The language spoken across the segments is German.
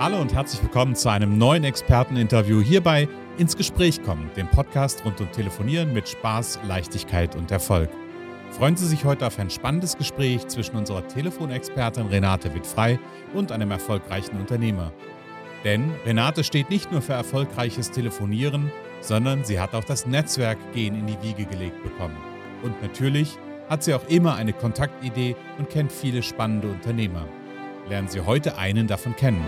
Hallo und herzlich willkommen zu einem neuen Experteninterview hierbei ins Gespräch kommen, dem Podcast rund um Telefonieren mit Spaß, Leichtigkeit und Erfolg. Freuen Sie sich heute auf ein spannendes Gespräch zwischen unserer Telefonexpertin Renate Wittfrei und einem erfolgreichen Unternehmer. Denn Renate steht nicht nur für erfolgreiches Telefonieren, sondern sie hat auch das Netzwerkgehen in die Wiege gelegt bekommen. Und natürlich hat sie auch immer eine Kontaktidee und kennt viele spannende Unternehmer. Lernen Sie heute einen davon kennen.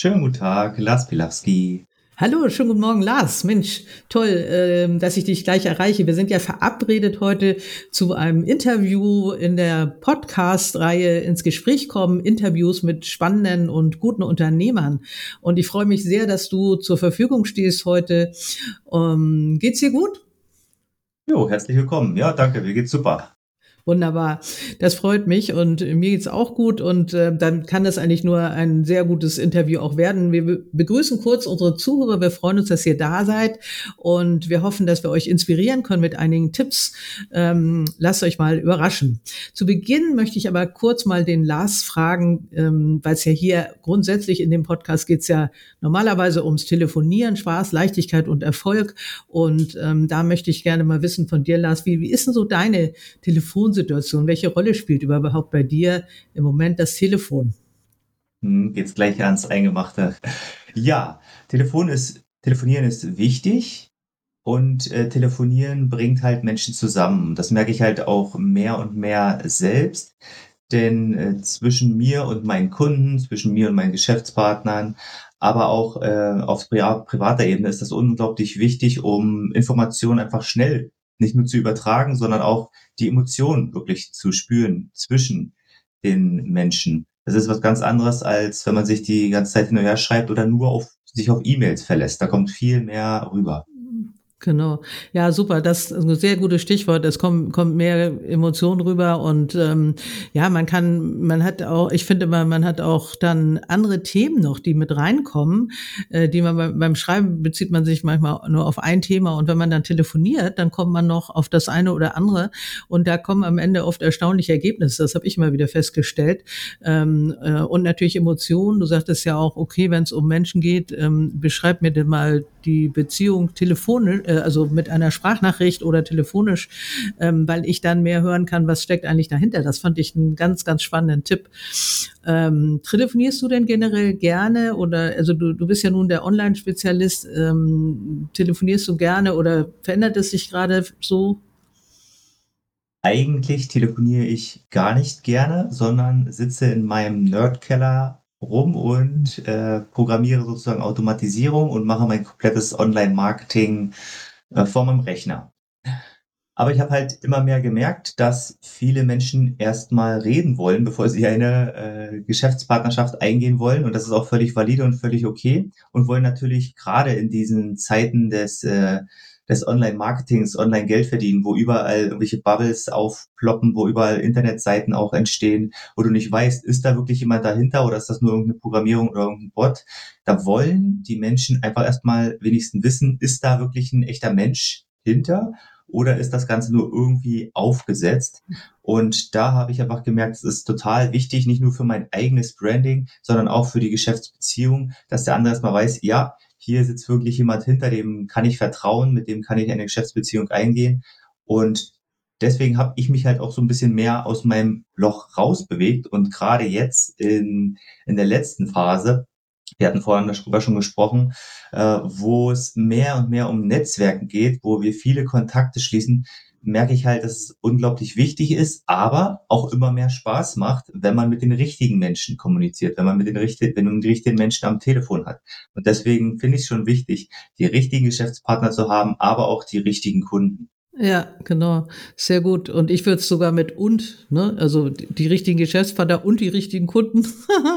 Schönen guten Tag, Lars Pilawski. Hallo, schönen guten Morgen, Lars. Mensch, toll, äh, dass ich dich gleich erreiche. Wir sind ja verabredet heute zu einem Interview in der Podcast-Reihe ins Gespräch kommen, Interviews mit spannenden und guten Unternehmern. Und ich freue mich sehr, dass du zur Verfügung stehst heute. Ähm, geht's dir gut? Jo, herzlich willkommen. Ja, danke, mir geht's super. Wunderbar. Das freut mich und mir geht's auch gut und äh, dann kann das eigentlich nur ein sehr gutes Interview auch werden. Wir begrüßen kurz unsere Zuhörer. Wir freuen uns, dass ihr da seid und wir hoffen, dass wir euch inspirieren können mit einigen Tipps. Ähm, lasst euch mal überraschen. Zu Beginn möchte ich aber kurz mal den Lars fragen, ähm, weil es ja hier grundsätzlich in dem Podcast geht's ja normalerweise ums Telefonieren, Spaß, Leichtigkeit und Erfolg. Und ähm, da möchte ich gerne mal wissen von dir, Lars, wie, wie ist denn so deine Telefon Wohnsituation? Welche Rolle spielt überhaupt bei dir im Moment das Telefon? Hm, geht's gleich ans Eingemachte. Ja, Telefon ist, telefonieren ist wichtig und äh, telefonieren bringt halt Menschen zusammen. Das merke ich halt auch mehr und mehr selbst. Denn äh, zwischen mir und meinen Kunden, zwischen mir und meinen Geschäftspartnern, aber auch äh, auf pri privater Ebene ist das unglaublich wichtig, um Informationen einfach schnell nicht nur zu übertragen, sondern auch die Emotionen wirklich zu spüren zwischen den Menschen. Das ist was ganz anderes, als wenn man sich die ganze Zeit hin und her schreibt oder nur auf sich auf E-Mails verlässt. Da kommt viel mehr rüber. Genau. Ja, super. Das ist ein sehr gutes Stichwort. Es kommt, kommt mehr Emotionen rüber und ähm, ja, man kann, man hat auch, ich finde immer, man hat auch dann andere Themen noch, die mit reinkommen, äh, die man beim, beim Schreiben bezieht man sich manchmal nur auf ein Thema und wenn man dann telefoniert, dann kommt man noch auf das eine oder andere und da kommen am Ende oft erstaunliche Ergebnisse. Das habe ich immer wieder festgestellt. Ähm, äh, und natürlich Emotionen. Du sagtest ja auch, okay, wenn es um Menschen geht, ähm, beschreib mir denn mal die Beziehung telefonisch äh, also mit einer Sprachnachricht oder telefonisch, ähm, weil ich dann mehr hören kann, was steckt eigentlich dahinter. Das fand ich einen ganz, ganz spannenden Tipp. Ähm, telefonierst du denn generell gerne oder also du, du bist ja nun der Online-Spezialist, ähm, telefonierst du gerne oder verändert es sich gerade so? Eigentlich telefoniere ich gar nicht gerne, sondern sitze in meinem Nerdkeller rum und äh, programmiere sozusagen Automatisierung und mache mein komplettes Online-Marketing äh, vor meinem Rechner. Aber ich habe halt immer mehr gemerkt, dass viele Menschen erstmal reden wollen, bevor sie eine äh, Geschäftspartnerschaft eingehen wollen. Und das ist auch völlig valide und völlig okay. Und wollen natürlich gerade in diesen Zeiten des, äh, des Online-Marketings, Online-Geld verdienen, wo überall irgendwelche Bubbles aufploppen, wo überall Internetseiten auch entstehen, wo du nicht weißt, ist da wirklich jemand dahinter oder ist das nur irgendeine Programmierung oder irgendein Bot? Da wollen die Menschen einfach erstmal wenigstens wissen, ist da wirklich ein echter Mensch hinter? oder ist das Ganze nur irgendwie aufgesetzt? Und da habe ich einfach gemerkt, es ist total wichtig, nicht nur für mein eigenes Branding, sondern auch für die Geschäftsbeziehung, dass der andere erstmal weiß, ja, hier sitzt wirklich jemand hinter, dem kann ich vertrauen, mit dem kann ich eine Geschäftsbeziehung eingehen. Und deswegen habe ich mich halt auch so ein bisschen mehr aus meinem Loch rausbewegt und gerade jetzt in, in der letzten Phase wir hatten vorhin darüber schon gesprochen, äh, wo es mehr und mehr um Netzwerken geht, wo wir viele Kontakte schließen, merke ich halt, dass es unglaublich wichtig ist, aber auch immer mehr Spaß macht, wenn man mit den richtigen Menschen kommuniziert, wenn man mit den richtigen, wenn man die richtigen Menschen am Telefon hat. Und deswegen finde ich es schon wichtig, die richtigen Geschäftspartner zu haben, aber auch die richtigen Kunden. Ja, genau. Sehr gut. Und ich würde es sogar mit und, ne, also die richtigen Geschäftspartner und die richtigen Kunden.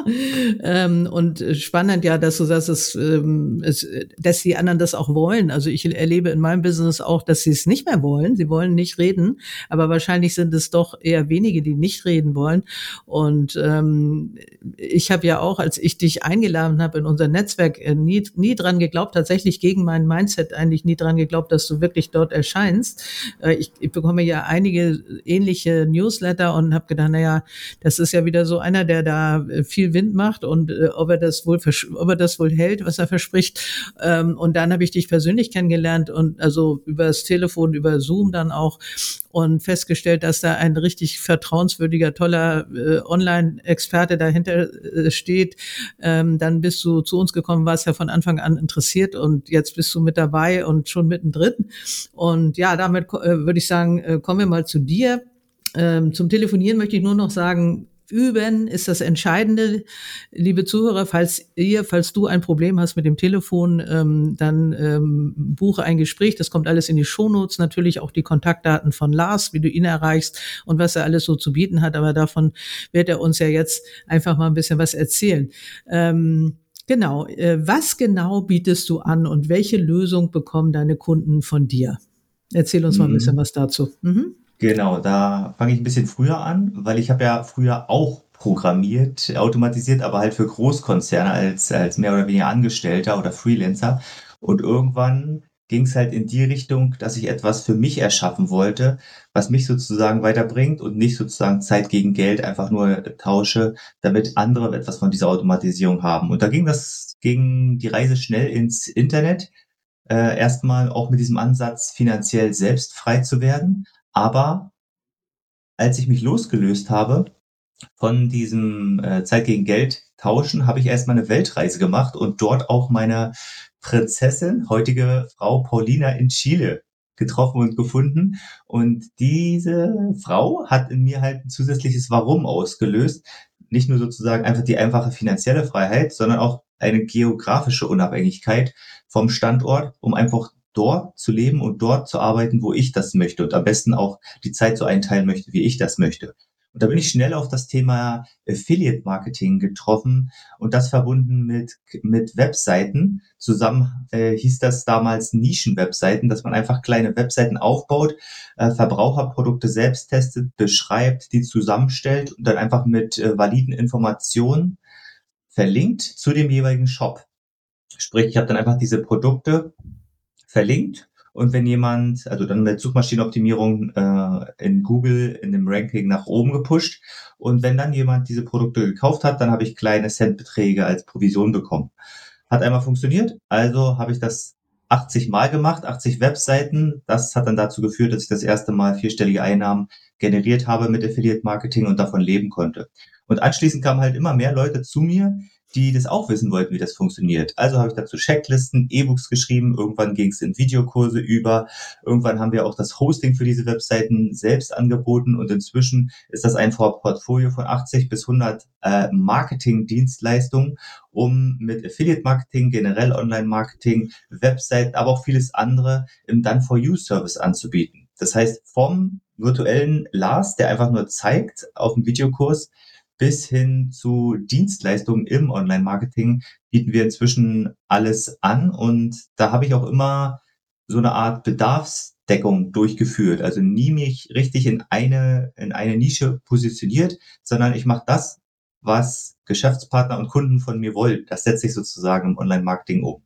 ähm, und spannend ja, dass du sagst, dass, ähm, es, dass die anderen das auch wollen. Also ich erlebe in meinem Business auch, dass sie es nicht mehr wollen. Sie wollen nicht reden, aber wahrscheinlich sind es doch eher wenige, die nicht reden wollen. Und ähm, ich habe ja auch, als ich dich eingeladen habe in unser Netzwerk, äh, nie, nie dran geglaubt, tatsächlich gegen mein Mindset eigentlich nie dran geglaubt, dass du wirklich dort erscheinst äh, ich, ich bekomme ja einige ähnliche Newsletter und habe gedacht, naja, das ist ja wieder so einer, der da äh, viel Wind macht und äh, ob er das wohl ob er das wohl hält, was er verspricht. Ähm, und dann habe ich dich persönlich kennengelernt und also über das Telefon, über Zoom dann auch und festgestellt, dass da ein richtig vertrauenswürdiger, toller äh, Online-Experte dahinter äh, steht. Ähm, dann bist du zu uns gekommen, warst ja von Anfang an interessiert und jetzt bist du mit dabei und schon mittendrin. Und ja, damit äh, würde ich sagen, äh, kommen wir mal zu dir. Ähm, zum Telefonieren möchte ich nur noch sagen, Üben ist das Entscheidende. Liebe Zuhörer, falls ihr, falls du ein Problem hast mit dem Telefon, ähm, dann ähm, buche ein Gespräch. Das kommt alles in die Shownotes. Natürlich auch die Kontaktdaten von Lars, wie du ihn erreichst und was er alles so zu bieten hat. Aber davon wird er uns ja jetzt einfach mal ein bisschen was erzählen. Ähm, genau. Äh, was genau bietest du an und welche Lösung bekommen deine Kunden von dir? Erzähl uns mal ein bisschen mhm. was dazu. Mhm. Genau, da fange ich ein bisschen früher an, weil ich habe ja früher auch programmiert, automatisiert, aber halt für Großkonzerne als, als mehr oder weniger Angestellter oder Freelancer. Und irgendwann ging es halt in die Richtung, dass ich etwas für mich erschaffen wollte, was mich sozusagen weiterbringt und nicht sozusagen Zeit gegen Geld einfach nur tausche, damit andere etwas von dieser Automatisierung haben. Und da ging das, ging die Reise schnell ins Internet. Äh, erstmal auch mit diesem Ansatz, finanziell selbst frei zu werden, aber als ich mich losgelöst habe von diesem äh, Zeit gegen Geld tauschen, habe ich erstmal eine Weltreise gemacht und dort auch meine Prinzessin, heutige Frau Paulina in Chile getroffen und gefunden. Und diese Frau hat in mir halt ein zusätzliches Warum ausgelöst. Nicht nur sozusagen einfach die einfache finanzielle Freiheit, sondern auch eine geografische Unabhängigkeit vom Standort, um einfach dort zu leben und dort zu arbeiten, wo ich das möchte und am besten auch die Zeit so einteilen möchte, wie ich das möchte. Und da bin ich schnell auf das Thema Affiliate Marketing getroffen und das verbunden mit, mit Webseiten. Zusammen äh, hieß das damals Nischen-Webseiten, dass man einfach kleine Webseiten aufbaut, äh, Verbraucherprodukte selbst testet, beschreibt, die zusammenstellt und dann einfach mit äh, validen Informationen verlinkt zu dem jeweiligen Shop. Sprich, ich habe dann einfach diese Produkte verlinkt. Und wenn jemand, also dann mit Suchmaschinenoptimierung äh, in Google in dem Ranking nach oben gepusht. Und wenn dann jemand diese Produkte gekauft hat, dann habe ich kleine Centbeträge als Provision bekommen. Hat einmal funktioniert, also habe ich das 80 Mal gemacht, 80 Webseiten. Das hat dann dazu geführt, dass ich das erste Mal vierstellige Einnahmen generiert habe mit Affiliate Marketing und davon leben konnte. Und anschließend kamen halt immer mehr Leute zu mir, die das auch wissen wollten, wie das funktioniert. Also habe ich dazu Checklisten, E-Books geschrieben, irgendwann ging es in Videokurse über, irgendwann haben wir auch das Hosting für diese Webseiten selbst angeboten und inzwischen ist das ein Portfolio von 80 bis 100 äh, Marketing-Dienstleistungen, um mit Affiliate-Marketing, generell Online-Marketing, Webseiten, aber auch vieles andere im Done-for-You-Service anzubieten. Das heißt, vom virtuellen Lars, der einfach nur zeigt auf dem Videokurs, bis hin zu Dienstleistungen im Online-Marketing bieten wir inzwischen alles an und da habe ich auch immer so eine Art Bedarfsdeckung durchgeführt. Also nie mich richtig in eine, in eine Nische positioniert, sondern ich mache das, was Geschäftspartner und Kunden von mir wollen. Das setze ich sozusagen im Online-Marketing um.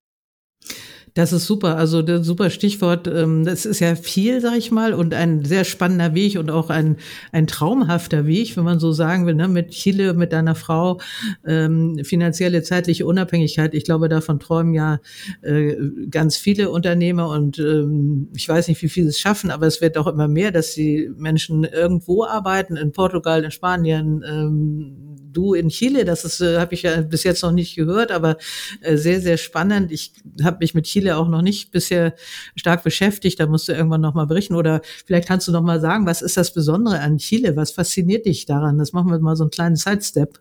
Das ist super. Also das super Stichwort. Ähm, das ist ja viel, sag ich mal, und ein sehr spannender Weg und auch ein, ein traumhafter Weg, wenn man so sagen will, ne? mit Chile, mit deiner Frau, ähm, finanzielle, zeitliche Unabhängigkeit. Ich glaube, davon träumen ja äh, ganz viele Unternehmer und ähm, ich weiß nicht, wie viele es schaffen, aber es wird auch immer mehr, dass die Menschen irgendwo arbeiten, in Portugal, in Spanien, ähm, du in Chile, das ist, äh, habe ich ja bis jetzt noch nicht gehört, aber äh, sehr, sehr spannend. Ich habe mich mit Chile auch noch nicht bisher stark beschäftigt. Da musst du irgendwann noch mal berichten. Oder vielleicht kannst du noch mal sagen, was ist das Besondere an Chile? Was fasziniert dich daran? Das machen wir mal so einen kleinen Sidestep.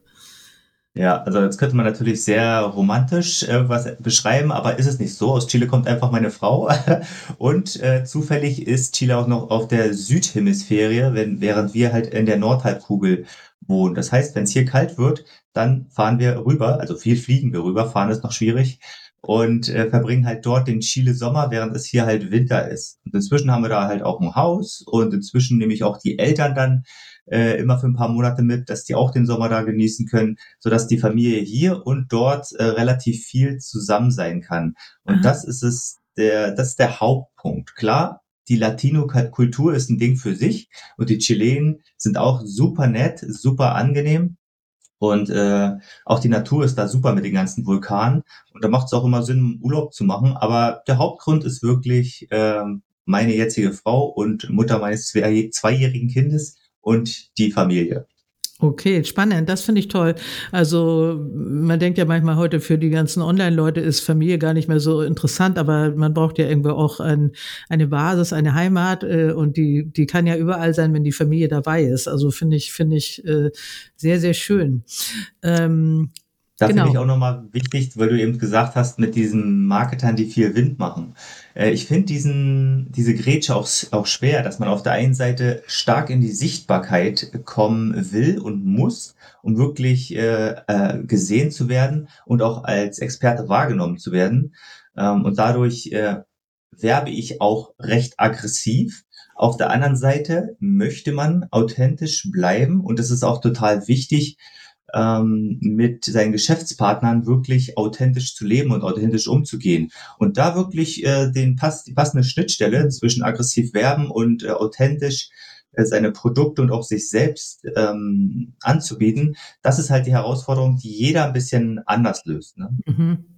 Ja, also jetzt könnte man natürlich sehr romantisch irgendwas beschreiben, aber ist es nicht so. Aus Chile kommt einfach meine Frau und äh, zufällig ist Chile auch noch auf der Südhemisphäre, wenn, während wir halt in der Nordhalbkugel wohnen. Das heißt, wenn es hier kalt wird, dann fahren wir rüber, also viel fliegen wir rüber, fahren ist noch schwierig und äh, verbringen halt dort den Chile Sommer, während es hier halt Winter ist. Und inzwischen haben wir da halt auch ein Haus und inzwischen nehme ich auch die Eltern dann äh, immer für ein paar Monate mit, dass die auch den Sommer da genießen können, so dass die Familie hier und dort äh, relativ viel zusammen sein kann. Und Aha. das ist es, der, das ist der Hauptpunkt. Klar, die Latino-Kultur ist ein Ding für sich und die Chilenen sind auch super nett, super angenehm. Und äh, auch die Natur ist da super mit den ganzen Vulkanen. Und da macht es auch immer Sinn, Urlaub zu machen. Aber der Hauptgrund ist wirklich äh, meine jetzige Frau und Mutter meines zwei, zweijährigen Kindes und die Familie. Okay, spannend. Das finde ich toll. Also man denkt ja manchmal heute für die ganzen Online-Leute ist Familie gar nicht mehr so interessant, aber man braucht ja irgendwo auch ein, eine Basis, eine Heimat äh, und die die kann ja überall sein, wenn die Familie dabei ist. Also finde ich finde ich äh, sehr sehr schön. Ähm, da genau. finde ich auch nochmal wichtig, weil du eben gesagt hast, mit diesen Marketern, die viel Wind machen. Äh, ich finde diesen, diese Grätsche auch, auch schwer, dass man auf der einen Seite stark in die Sichtbarkeit kommen will und muss, um wirklich äh, äh, gesehen zu werden und auch als Experte wahrgenommen zu werden. Ähm, und dadurch äh, werbe ich auch recht aggressiv. Auf der anderen Seite möchte man authentisch bleiben und es ist auch total wichtig, ähm, mit seinen Geschäftspartnern wirklich authentisch zu leben und authentisch umzugehen. Und da wirklich äh, den pass die passende Schnittstelle zwischen aggressiv werben und äh, authentisch äh, seine Produkte und auch sich selbst ähm, anzubieten, das ist halt die Herausforderung, die jeder ein bisschen anders löst. Ne? Mhm.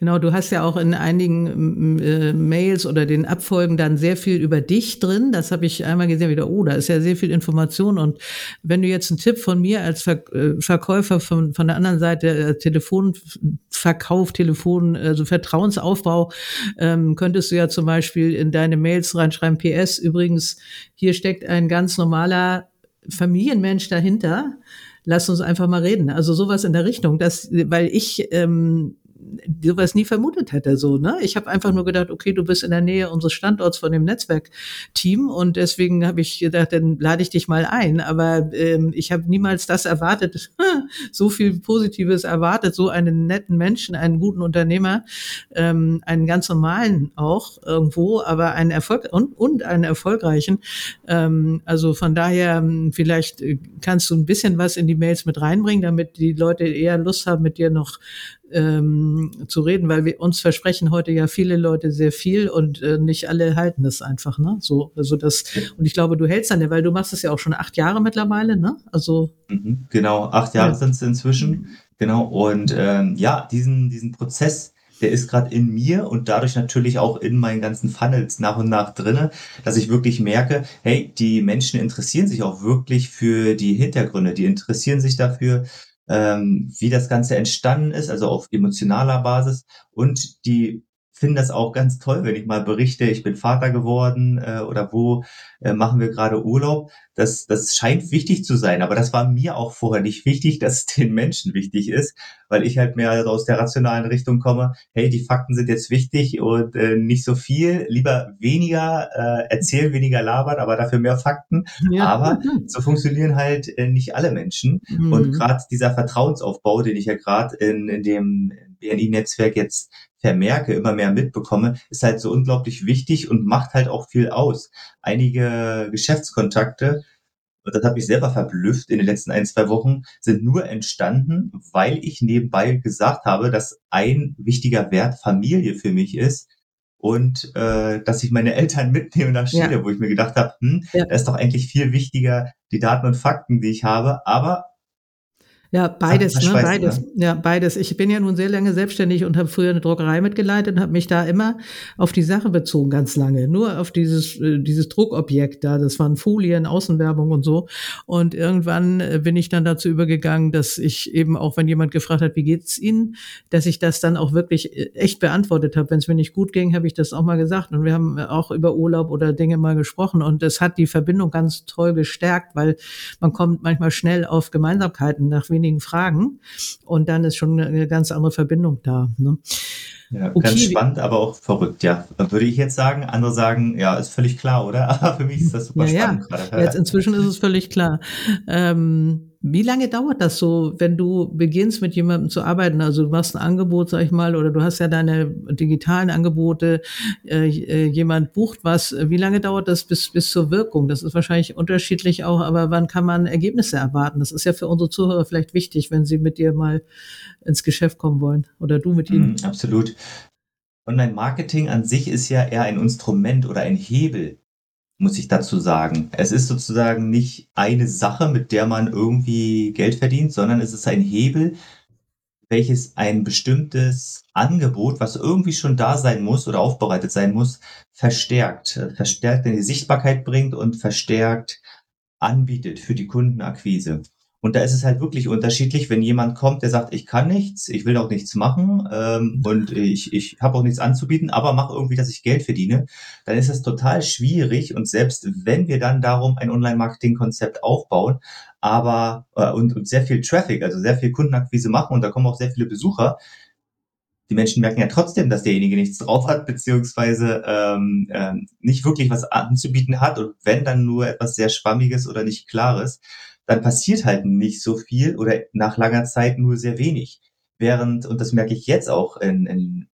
Genau, du hast ja auch in einigen äh, Mails oder den Abfolgen dann sehr viel über dich drin. Das habe ich einmal gesehen, wieder, oh, da ist ja sehr viel Information. Und wenn du jetzt einen Tipp von mir als Ver äh, Verkäufer von, von der anderen Seite, äh, Telefonverkauf, Telefon, also Vertrauensaufbau, ähm, könntest du ja zum Beispiel in deine Mails reinschreiben, PS, übrigens, hier steckt ein ganz normaler Familienmensch dahinter lass uns einfach mal reden. Also sowas in der Richtung, das, weil ich ähm, sowas nie vermutet hätte. So, ne? Ich habe einfach nur gedacht, okay, du bist in der Nähe unseres Standorts von dem Netzwerkteam und deswegen habe ich gedacht, dann lade ich dich mal ein. Aber ähm, ich habe niemals das erwartet, so viel Positives erwartet, so einen netten Menschen, einen guten Unternehmer, ähm, einen ganz normalen auch irgendwo, aber einen Erfolg und, und einen erfolgreichen. Ähm, also von daher, ähm, vielleicht äh, kannst du ein bisschen was in die Mails mit reinbringen, damit die Leute eher Lust haben, mit dir noch ähm, zu reden, weil wir uns versprechen heute ja viele Leute sehr viel und äh, nicht alle halten es einfach, ne? So, also das, und ich glaube, du hältst dann ja, weil du machst es ja auch schon acht Jahre mittlerweile, ne? Also. Mhm, genau, acht Jahre ja. sind es inzwischen. Genau. Und ähm, ja, diesen, diesen Prozess, der ist gerade in mir und dadurch natürlich auch in meinen ganzen Funnels nach und nach drinne, dass ich wirklich merke, hey, die Menschen interessieren sich auch wirklich für die Hintergründe, die interessieren sich dafür, ähm, wie das Ganze entstanden ist, also auf emotionaler Basis. Und die finde das auch ganz toll, wenn ich mal berichte, ich bin Vater geworden äh, oder wo äh, machen wir gerade Urlaub. Das, das scheint wichtig zu sein, aber das war mir auch vorher nicht wichtig, dass es den Menschen wichtig ist, weil ich halt mehr aus der rationalen Richtung komme. Hey, die Fakten sind jetzt wichtig und äh, nicht so viel, lieber weniger äh, erzählen, weniger labern, aber dafür mehr Fakten. Ja. Aber so funktionieren halt äh, nicht alle Menschen mhm. und gerade dieser Vertrauensaufbau, den ich ja gerade in, in dem BNI-Netzwerk jetzt vermerke, immer mehr mitbekomme, ist halt so unglaublich wichtig und macht halt auch viel aus. Einige Geschäftskontakte, und das hat mich selber verblüfft in den letzten ein, zwei Wochen, sind nur entstanden, weil ich nebenbei gesagt habe, dass ein wichtiger Wert Familie für mich ist und äh, dass ich meine Eltern mitnehme nach Chile, ja. wo ich mir gedacht habe, hm, ja. da ist doch eigentlich viel wichtiger die Daten und Fakten, die ich habe, aber ja, beides, ne, beides. Ne? Ja, beides. Ich bin ja nun sehr lange selbstständig und habe früher eine Druckerei mitgeleitet und habe mich da immer auf die Sache bezogen, ganz lange. Nur auf dieses, äh, dieses Druckobjekt da. Das waren Folien, Außenwerbung und so. Und irgendwann äh, bin ich dann dazu übergegangen, dass ich eben auch, wenn jemand gefragt hat, wie geht's Ihnen, dass ich das dann auch wirklich äh, echt beantwortet habe. Wenn es mir nicht gut ging, habe ich das auch mal gesagt. Und wir haben auch über Urlaub oder Dinge mal gesprochen. Und das hat die Verbindung ganz toll gestärkt, weil man kommt manchmal schnell auf Gemeinsamkeiten nach wenigen wenigen Fragen und dann ist schon eine ganz andere Verbindung da. Ne? Ja, okay. ganz spannend, aber auch verrückt, ja. Würde ich jetzt sagen. Andere sagen, ja, ist völlig klar, oder? Aber für mich ist das super ja, spannend ja. gerade. Jetzt inzwischen ist es völlig klar. Ähm, wie lange dauert das so, wenn du beginnst mit jemandem zu arbeiten? Also du machst ein Angebot, sag ich mal, oder du hast ja deine digitalen Angebote, äh, äh, jemand bucht was. Wie lange dauert das bis, bis zur Wirkung? Das ist wahrscheinlich unterschiedlich auch, aber wann kann man Ergebnisse erwarten? Das ist ja für unsere Zuhörer vielleicht wichtig, wenn sie mit dir mal ins Geschäft kommen wollen oder du mit ihnen. Mm, absolut. Online-Marketing an sich ist ja eher ein Instrument oder ein Hebel, muss ich dazu sagen. Es ist sozusagen nicht eine Sache, mit der man irgendwie Geld verdient, sondern es ist ein Hebel, welches ein bestimmtes Angebot, was irgendwie schon da sein muss oder aufbereitet sein muss, verstärkt, verstärkt in die Sichtbarkeit bringt und verstärkt anbietet für die Kundenakquise. Und da ist es halt wirklich unterschiedlich, wenn jemand kommt, der sagt, ich kann nichts, ich will auch nichts machen ähm, und ich, ich habe auch nichts anzubieten, aber mache irgendwie, dass ich Geld verdiene, dann ist es total schwierig. Und selbst wenn wir dann darum ein Online-Marketing-Konzept aufbauen, aber äh, und, und sehr viel Traffic, also sehr viel Kundenakquise machen und da kommen auch sehr viele Besucher, die Menschen merken ja trotzdem, dass derjenige nichts drauf hat, beziehungsweise ähm, ähm, nicht wirklich was anzubieten hat und wenn dann nur etwas sehr Schwammiges oder nicht Klares dann passiert halt nicht so viel oder nach langer Zeit nur sehr wenig. Während, und das merke ich jetzt auch in, in,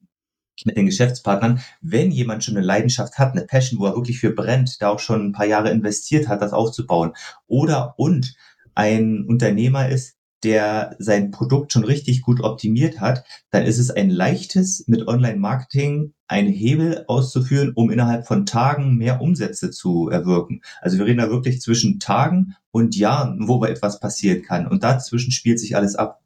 mit den Geschäftspartnern, wenn jemand schon eine Leidenschaft hat, eine Passion, wo er wirklich für brennt, da auch schon ein paar Jahre investiert hat, das aufzubauen, oder und ein Unternehmer ist, der sein Produkt schon richtig gut optimiert hat, dann ist es ein leichtes, mit Online-Marketing einen Hebel auszuführen, um innerhalb von Tagen mehr Umsätze zu erwirken. Also wir reden da wirklich zwischen Tagen und Jahren, wo etwas passieren kann. Und dazwischen spielt sich alles ab.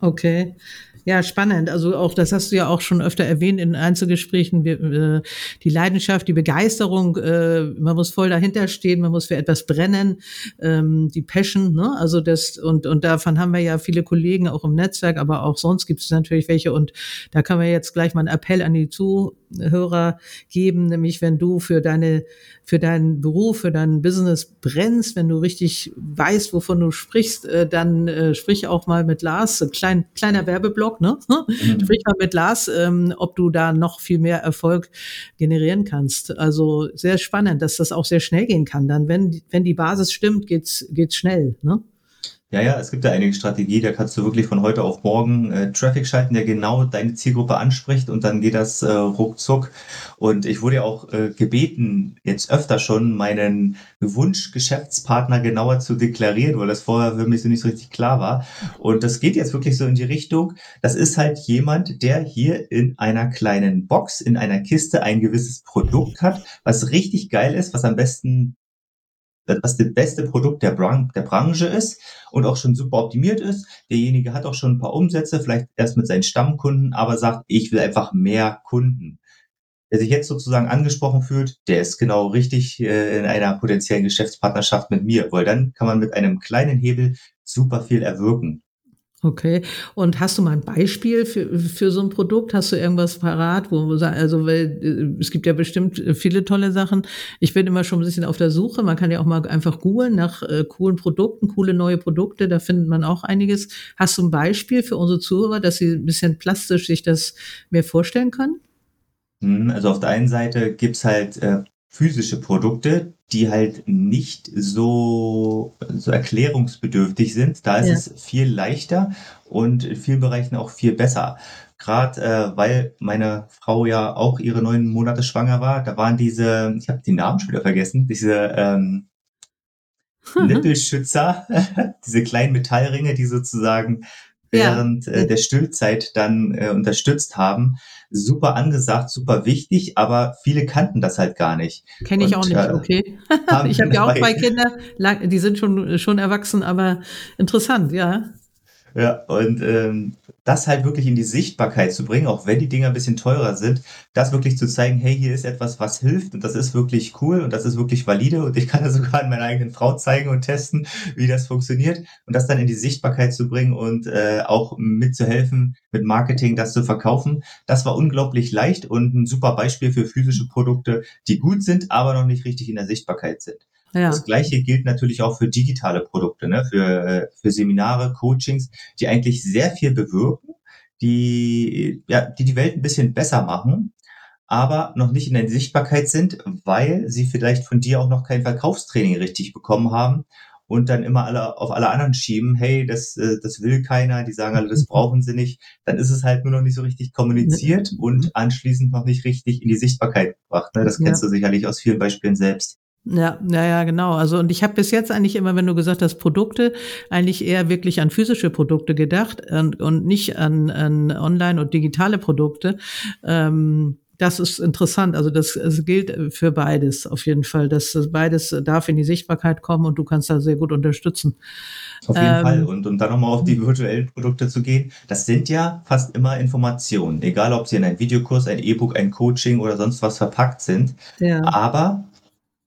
Okay. Ja, spannend. Also auch, das hast du ja auch schon öfter erwähnt in Einzelgesprächen, wir, äh, die Leidenschaft, die Begeisterung, äh, man muss voll dahinter stehen, man muss für etwas brennen, ähm, die Passion, ne? Also das, und, und davon haben wir ja viele Kollegen auch im Netzwerk, aber auch sonst gibt es natürlich welche. Und da können wir jetzt gleich mal einen Appell an die Zuhörer geben, nämlich wenn du für deine, für deinen Beruf, für dein Business brennst, wenn du richtig weißt, wovon du sprichst, äh, dann äh, sprich auch mal mit Lars, klein, kleiner Werbeblock Blog, ne? Mhm. Sprich mal mit Lars, ähm, ob du da noch viel mehr Erfolg generieren kannst. Also sehr spannend, dass das auch sehr schnell gehen kann. Dann, wenn, wenn die Basis stimmt, geht's, geht's schnell, ne? Ja, ja, es gibt ja einige Strategie, da kannst du wirklich von heute auf morgen äh, Traffic schalten, der genau deine Zielgruppe anspricht und dann geht das äh, ruckzuck. Und ich wurde ja auch äh, gebeten, jetzt öfter schon meinen Wunschgeschäftspartner genauer zu deklarieren, weil das vorher für mich so nicht so richtig klar war. Und das geht jetzt wirklich so in die Richtung, das ist halt jemand, der hier in einer kleinen Box, in einer Kiste ein gewisses Produkt hat, was richtig geil ist, was am besten das beste Produkt der, Bran der Branche ist und auch schon super optimiert ist. Derjenige hat auch schon ein paar Umsätze, vielleicht erst mit seinen Stammkunden, aber sagt, ich will einfach mehr Kunden. Wer sich jetzt sozusagen angesprochen fühlt, der ist genau richtig äh, in einer potenziellen Geschäftspartnerschaft mit mir, weil dann kann man mit einem kleinen Hebel super viel erwirken. Okay. Und hast du mal ein Beispiel für, für so ein Produkt? Hast du irgendwas parat, wo also weil äh, es gibt ja bestimmt viele tolle Sachen. Ich bin immer schon ein bisschen auf der Suche. Man kann ja auch mal einfach googeln nach äh, coolen Produkten, coole neue Produkte. Da findet man auch einiges. Hast du ein Beispiel für unsere Zuhörer, dass sie ein bisschen plastisch sich das mehr vorstellen können? Hm, also auf der einen Seite gibt's halt äh, physische Produkte, die halt nicht so, so erklärungsbedürftig sind. Da ist ja. es viel leichter und in vielen Bereichen auch viel besser. Gerade äh, weil meine Frau ja auch ihre neun Monate schwanger war, da waren diese, ich habe die Namen schon wieder vergessen, diese ähm, Nippelschützer, diese kleinen Metallringe, die sozusagen während ja. äh, der Stillzeit dann äh, unterstützt haben. Super angesagt, super wichtig, aber viele kannten das halt gar nicht. Kenne ich Und, auch nicht, äh, okay. ich habe ja auch zwei Kinder, die sind schon, schon erwachsen, aber interessant, ja. Ja, und ähm, das halt wirklich in die Sichtbarkeit zu bringen, auch wenn die Dinger ein bisschen teurer sind, das wirklich zu zeigen, hey, hier ist etwas, was hilft und das ist wirklich cool und das ist wirklich valide und ich kann das sogar an meiner eigenen Frau zeigen und testen, wie das funktioniert und das dann in die Sichtbarkeit zu bringen und äh, auch mitzuhelfen, mit Marketing das zu verkaufen, das war unglaublich leicht und ein super Beispiel für physische Produkte, die gut sind, aber noch nicht richtig in der Sichtbarkeit sind. Ja. Das gleiche gilt natürlich auch für digitale Produkte, ne? für, äh, für Seminare, Coachings, die eigentlich sehr viel bewirken, die, ja, die die Welt ein bisschen besser machen, aber noch nicht in der Sichtbarkeit sind, weil sie vielleicht von dir auch noch kein Verkaufstraining richtig bekommen haben und dann immer alle auf alle anderen schieben, hey, das, äh, das will keiner, die sagen alle, das brauchen sie nicht, dann ist es halt nur noch nicht so richtig kommuniziert und anschließend noch nicht richtig in die Sichtbarkeit gebracht. Ne? Das kennst ja. du sicherlich aus vielen Beispielen selbst. Ja, ja, ja, genau. Also und ich habe bis jetzt eigentlich immer, wenn du gesagt hast Produkte, eigentlich eher wirklich an physische Produkte gedacht und, und nicht an, an Online- und digitale Produkte. Ähm, das ist interessant. Also das, das gilt für beides auf jeden Fall. dass beides darf in die Sichtbarkeit kommen und du kannst da sehr gut unterstützen. Auf jeden ähm, Fall. Und um dann nochmal auf die virtuellen Produkte zu gehen, das sind ja fast immer Informationen, egal ob sie in einen Videokurs, ein E-Book, ein Coaching oder sonst was verpackt sind. Ja. Aber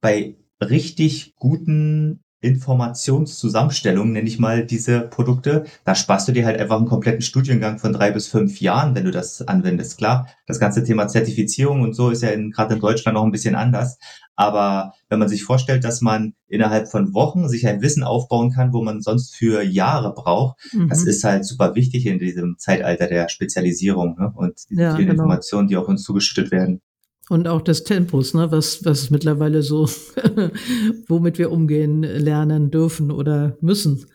bei richtig guten Informationszusammenstellung, nenne ich mal diese Produkte, da sparst du dir halt einfach einen kompletten Studiengang von drei bis fünf Jahren, wenn du das anwendest. Klar, das ganze Thema Zertifizierung und so ist ja gerade in Deutschland noch ein bisschen anders. Aber wenn man sich vorstellt, dass man innerhalb von Wochen sich ein Wissen aufbauen kann, wo man sonst für Jahre braucht, mhm. das ist halt super wichtig in diesem Zeitalter der Spezialisierung ne? und die ja, vielen genau. Informationen, die auf uns zugeschüttet werden. Und auch des Tempos, ne, was, was mittlerweile so, womit wir umgehen lernen dürfen oder müssen.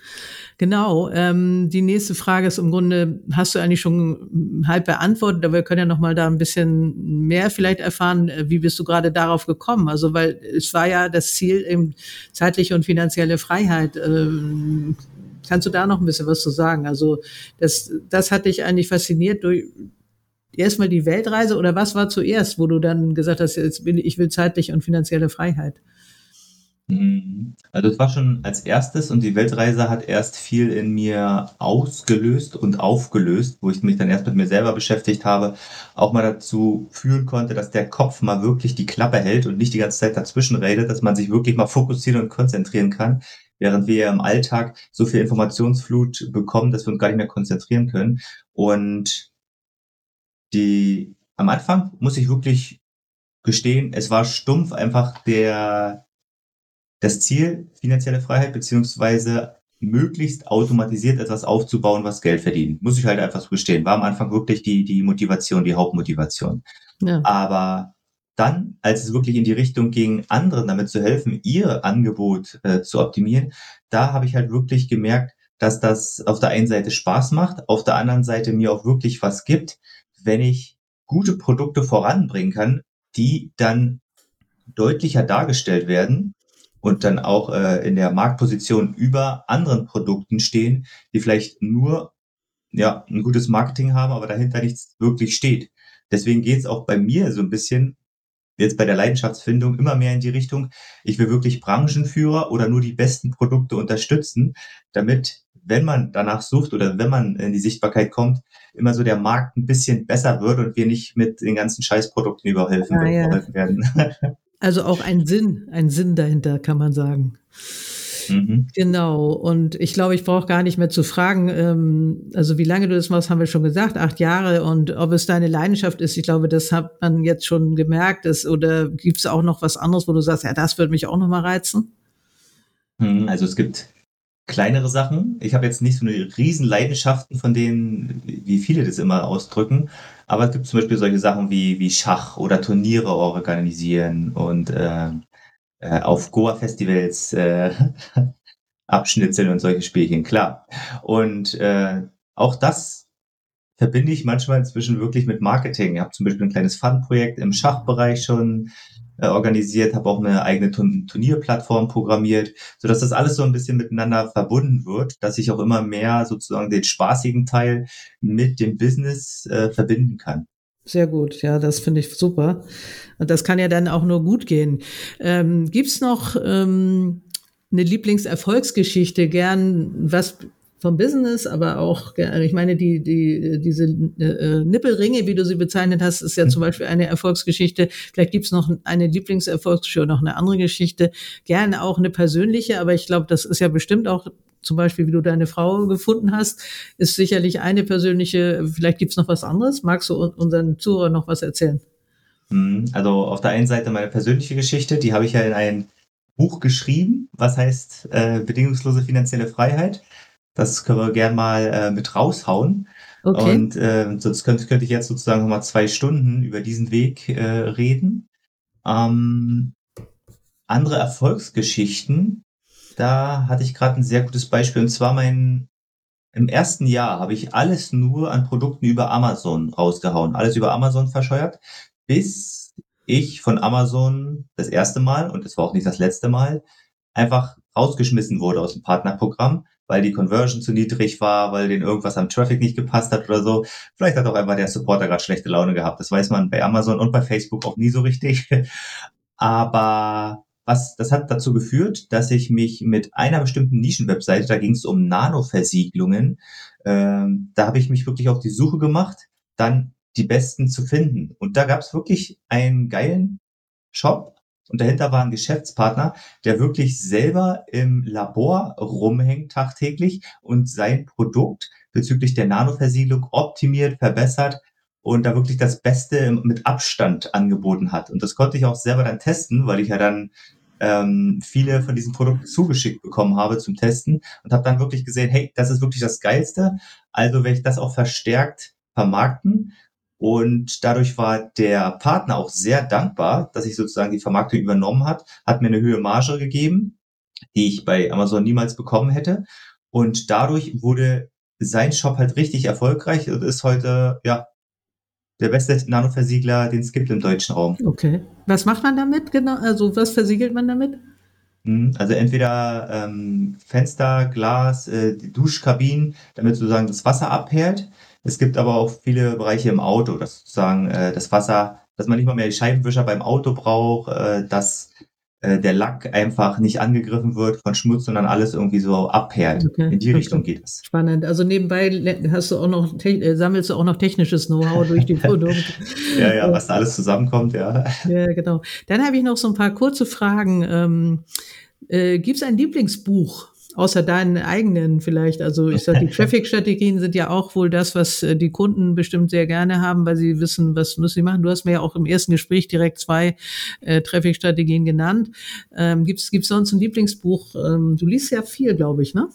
Genau. Ähm, die nächste Frage ist im Grunde, hast du eigentlich schon halb beantwortet, aber wir können ja noch mal da ein bisschen mehr vielleicht erfahren. Wie bist du gerade darauf gekommen? Also, weil es war ja das Ziel eben zeitliche und finanzielle Freiheit. Ähm, kannst du da noch ein bisschen was zu sagen? Also, das, das hat dich eigentlich fasziniert durch, erstmal die Weltreise oder was war zuerst, wo du dann gesagt hast, jetzt will, ich will zeitliche und finanzielle Freiheit? Mhm. Also es war schon als erstes und die Weltreise hat erst viel in mir ausgelöst und aufgelöst, wo ich mich dann erst mit mir selber beschäftigt habe, auch mal dazu führen konnte, dass der Kopf mal wirklich die Klappe hält und nicht die ganze Zeit dazwischen redet, dass man sich wirklich mal fokussieren und konzentrieren kann, während wir im Alltag so viel Informationsflut bekommen, dass wir uns gar nicht mehr konzentrieren können. Und die am Anfang muss ich wirklich gestehen, es war stumpf einfach der das Ziel finanzielle Freiheit beziehungsweise möglichst automatisiert etwas aufzubauen, was Geld verdient. Muss ich halt einfach so gestehen. War am Anfang wirklich die die Motivation, die Hauptmotivation. Ja. Aber dann, als es wirklich in die Richtung ging, anderen damit zu helfen, ihr Angebot äh, zu optimieren, da habe ich halt wirklich gemerkt, dass das auf der einen Seite Spaß macht, auf der anderen Seite mir auch wirklich was gibt, wenn ich gute Produkte voranbringen kann, die dann deutlicher dargestellt werden und dann auch äh, in der Marktposition über anderen Produkten stehen, die vielleicht nur ja ein gutes Marketing haben, aber dahinter nichts wirklich steht. Deswegen geht es auch bei mir so ein bisschen jetzt bei der Leidenschaftsfindung immer mehr in die Richtung, ich will wirklich Branchenführer oder nur die besten Produkte unterstützen, damit wenn man danach sucht oder wenn man in die Sichtbarkeit kommt, immer so der Markt ein bisschen besser wird und wir nicht mit den ganzen Scheißprodukten überhelfen ah, ja. werden. Also auch ein Sinn, ein Sinn dahinter, kann man sagen. Mhm. Genau. Und ich glaube, ich brauche gar nicht mehr zu fragen, ähm, also wie lange du das machst, haben wir schon gesagt, acht Jahre. Und ob es deine Leidenschaft ist, ich glaube, das hat man jetzt schon gemerkt. Ist, oder gibt es auch noch was anderes, wo du sagst, ja, das würde mich auch noch mal reizen? Mhm, also es gibt kleinere Sachen. Ich habe jetzt nicht so eine riesen Leidenschaften, von denen, wie viele das immer ausdrücken. Aber es gibt zum Beispiel solche Sachen wie, wie Schach oder Turniere organisieren und äh, äh, auf Goa-Festivals äh, abschnitzeln und solche Spielchen, klar. Und äh, auch das verbinde ich manchmal inzwischen wirklich mit Marketing. Ich habe zum Beispiel ein kleines Fun-Projekt im Schachbereich schon äh, organisiert, habe auch eine eigene Turnierplattform programmiert, sodass das alles so ein bisschen miteinander verbunden wird, dass ich auch immer mehr sozusagen den spaßigen Teil mit dem Business äh, verbinden kann. Sehr gut, ja, das finde ich super. Und das kann ja dann auch nur gut gehen. Ähm, Gibt noch ähm, eine Lieblingserfolgsgeschichte, gern was vom Business, aber auch, ich meine, die, die, diese äh, Nippelringe, wie du sie bezeichnet hast, ist ja mhm. zum Beispiel eine Erfolgsgeschichte. Vielleicht gibt's noch eine Lieblingserfolgsgeschichte oder noch eine andere Geschichte. Gerne auch eine persönliche, aber ich glaube, das ist ja bestimmt auch zum Beispiel, wie du deine Frau gefunden hast, ist sicherlich eine persönliche, vielleicht gibt's noch was anderes. Magst du unseren Zuhörern noch was erzählen? Mhm. Also auf der einen Seite meine persönliche Geschichte, die habe ich ja in ein Buch geschrieben, was heißt äh, bedingungslose finanzielle Freiheit. Das können wir gern mal äh, mit raushauen. Okay. Und äh, sonst könnte, könnte ich jetzt sozusagen noch mal zwei Stunden über diesen Weg äh, reden. Ähm, andere Erfolgsgeschichten, da hatte ich gerade ein sehr gutes Beispiel. Und zwar mein im ersten Jahr habe ich alles nur an Produkten über Amazon rausgehauen, alles über Amazon verscheuert, bis ich von Amazon das erste Mal, und das war auch nicht das letzte Mal, einfach rausgeschmissen wurde aus dem Partnerprogramm, weil die Conversion zu niedrig war, weil denen irgendwas am Traffic nicht gepasst hat oder so. Vielleicht hat auch einfach der Supporter gerade schlechte Laune gehabt. Das weiß man bei Amazon und bei Facebook auch nie so richtig. Aber was, das hat dazu geführt, dass ich mich mit einer bestimmten Nischenwebseite, da ging es um Nanoversiegelungen, ähm, da habe ich mich wirklich auf die Suche gemacht, dann die besten zu finden. Und da gab es wirklich einen geilen Shop und dahinter war ein Geschäftspartner, der wirklich selber im Labor rumhängt tagtäglich und sein Produkt bezüglich der Nanoversiegelung optimiert, verbessert und da wirklich das Beste mit Abstand angeboten hat. Und das konnte ich auch selber dann testen, weil ich ja dann ähm, viele von diesen Produkten zugeschickt bekommen habe zum Testen und habe dann wirklich gesehen, hey, das ist wirklich das Geilste. Also werde ich das auch verstärkt vermarkten. Und dadurch war der Partner auch sehr dankbar, dass ich sozusagen die Vermarktung übernommen hat, hat mir eine höhere Marge gegeben, die ich bei Amazon niemals bekommen hätte. Und dadurch wurde sein Shop halt richtig erfolgreich und ist heute, ja, der beste Nanoversiegler, den es gibt im deutschen Raum. Okay. Was macht man damit genau? Also was versiegelt man damit? Hm, also entweder ähm, Fenster, Glas, äh, die Duschkabinen, damit sozusagen das Wasser abhält. Es gibt aber auch viele Bereiche im Auto, dass sozusagen äh, das Wasser, dass man nicht mal mehr die Scheibenwischer beim Auto braucht, äh, dass äh, der Lack einfach nicht angegriffen wird von Schmutz, sondern alles irgendwie so abperlt. Okay. In die Richtung geht es. Spannend. Also nebenbei hast du auch noch äh, sammelst du auch noch technisches Know-how durch die Produkte. ja, ja, was da alles zusammenkommt, ja. Ja, genau. Dann habe ich noch so ein paar kurze Fragen. Ähm, äh, Gibt es ein Lieblingsbuch? Außer deinen eigenen vielleicht. Also ich sage, die Traffic-Strategien sind ja auch wohl das, was äh, die Kunden bestimmt sehr gerne haben, weil sie wissen, was müssen sie machen. Du hast mir ja auch im ersten Gespräch direkt zwei äh, Traffic-Strategien genannt. Ähm, Gibt es sonst ein Lieblingsbuch? Ähm, du liest ja viel, glaube ich, ne?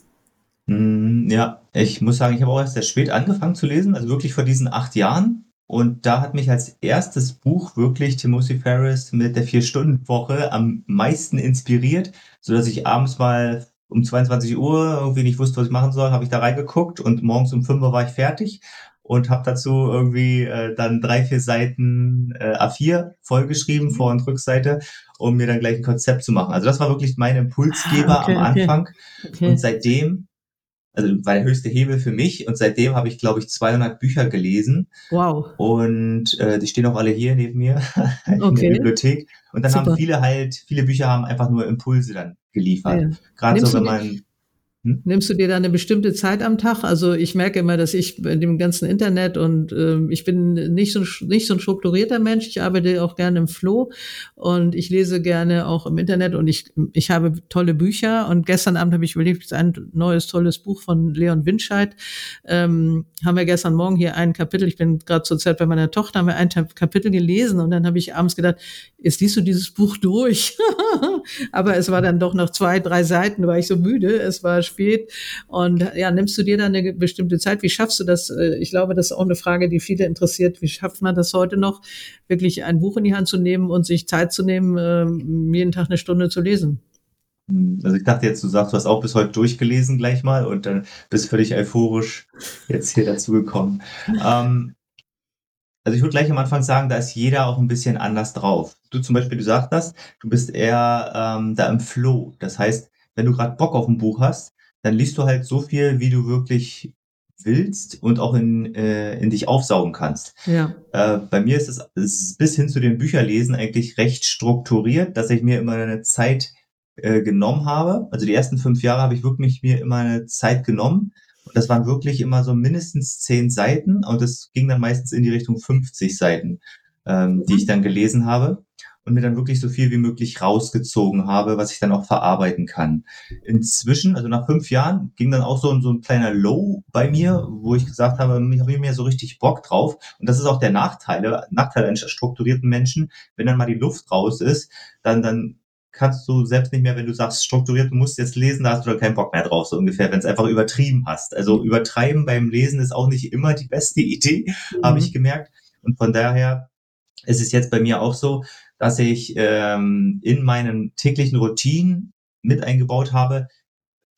Mm, ja, ich muss sagen, ich habe auch erst sehr spät angefangen zu lesen, also wirklich vor diesen acht Jahren. Und da hat mich als erstes Buch wirklich Timothy Ferris mit der Vier-Stunden-Woche am meisten inspiriert, so dass ich abends mal um 22 Uhr irgendwie nicht wusste, was ich machen soll, habe ich da reingeguckt und morgens um 5 Uhr war ich fertig und habe dazu irgendwie äh, dann drei, vier Seiten äh, A4 vollgeschrieben, mhm. Vor- und Rückseite, um mir dann gleich ein Konzept zu machen. Also das war wirklich mein Impulsgeber ah, okay, am Anfang. Okay. Und seitdem, also war der höchste Hebel für mich und seitdem habe ich, glaube ich, 200 Bücher gelesen. Wow. Und äh, die stehen auch alle hier neben mir in okay. der Bibliothek. Und dann Super. haben viele halt, viele Bücher haben einfach nur Impulse dann geliefert. Ja. Gerade so, wenn man? Nimmst du dir da eine bestimmte Zeit am Tag? Also ich merke immer, dass ich in dem ganzen Internet und äh, ich bin nicht so, nicht so ein strukturierter Mensch. Ich arbeite auch gerne im Flow und ich lese gerne auch im Internet und ich, ich habe tolle Bücher und gestern Abend habe ich überlegt, ein neues tolles Buch von Leon Winscheid. Ähm, haben wir gestern Morgen hier ein Kapitel, ich bin gerade zur Zeit bei meiner Tochter, haben wir ein Kapitel gelesen und dann habe ich abends gedacht, jetzt liest du dieses Buch durch. Aber es war dann doch noch zwei, drei Seiten, war ich so müde. Es war spät. Und ja, nimmst du dir dann eine bestimmte Zeit? Wie schaffst du das? Äh, ich glaube, das ist auch eine Frage, die viele interessiert. Wie schafft man das heute noch, wirklich ein Buch in die Hand zu nehmen und sich Zeit zu nehmen, ähm, jeden Tag eine Stunde zu lesen? Also ich dachte jetzt, du sagst, du hast auch bis heute durchgelesen gleich mal und dann bist völlig euphorisch jetzt hier dazu gekommen. ähm, also ich würde gleich am Anfang sagen, da ist jeder auch ein bisschen anders drauf. Du zum Beispiel, du sagst das, du bist eher ähm, da im Flow. Das heißt, wenn du gerade Bock auf ein Buch hast, dann liest du halt so viel, wie du wirklich willst und auch in, äh, in dich aufsaugen kannst. Ja. Äh, bei mir ist es, ist bis hin zu den Bücherlesen eigentlich recht strukturiert, dass ich mir immer eine Zeit äh, genommen habe. Also die ersten fünf Jahre habe ich wirklich mir immer eine Zeit genommen. Und das waren wirklich immer so mindestens zehn Seiten und es ging dann meistens in die Richtung 50 Seiten, ähm, die ich dann gelesen habe und mir dann wirklich so viel wie möglich rausgezogen habe, was ich dann auch verarbeiten kann. Inzwischen, also nach fünf Jahren, ging dann auch so, ein so ein kleiner Low bei mir, wo ich gesagt habe, ich habe mir so richtig Bock drauf. Und das ist auch der Nachteil, Nachteil eines strukturierten Menschen, wenn dann mal die Luft raus ist, dann, dann kannst du selbst nicht mehr, wenn du sagst, strukturiert, du musst jetzt lesen, da hast du da keinen Bock mehr drauf, so ungefähr, wenn es einfach übertrieben hast. Also übertreiben beim Lesen ist auch nicht immer die beste Idee, mhm. habe ich gemerkt. Und von daher ist es jetzt bei mir auch so, dass ich ähm, in meinen täglichen Routinen mit eingebaut habe,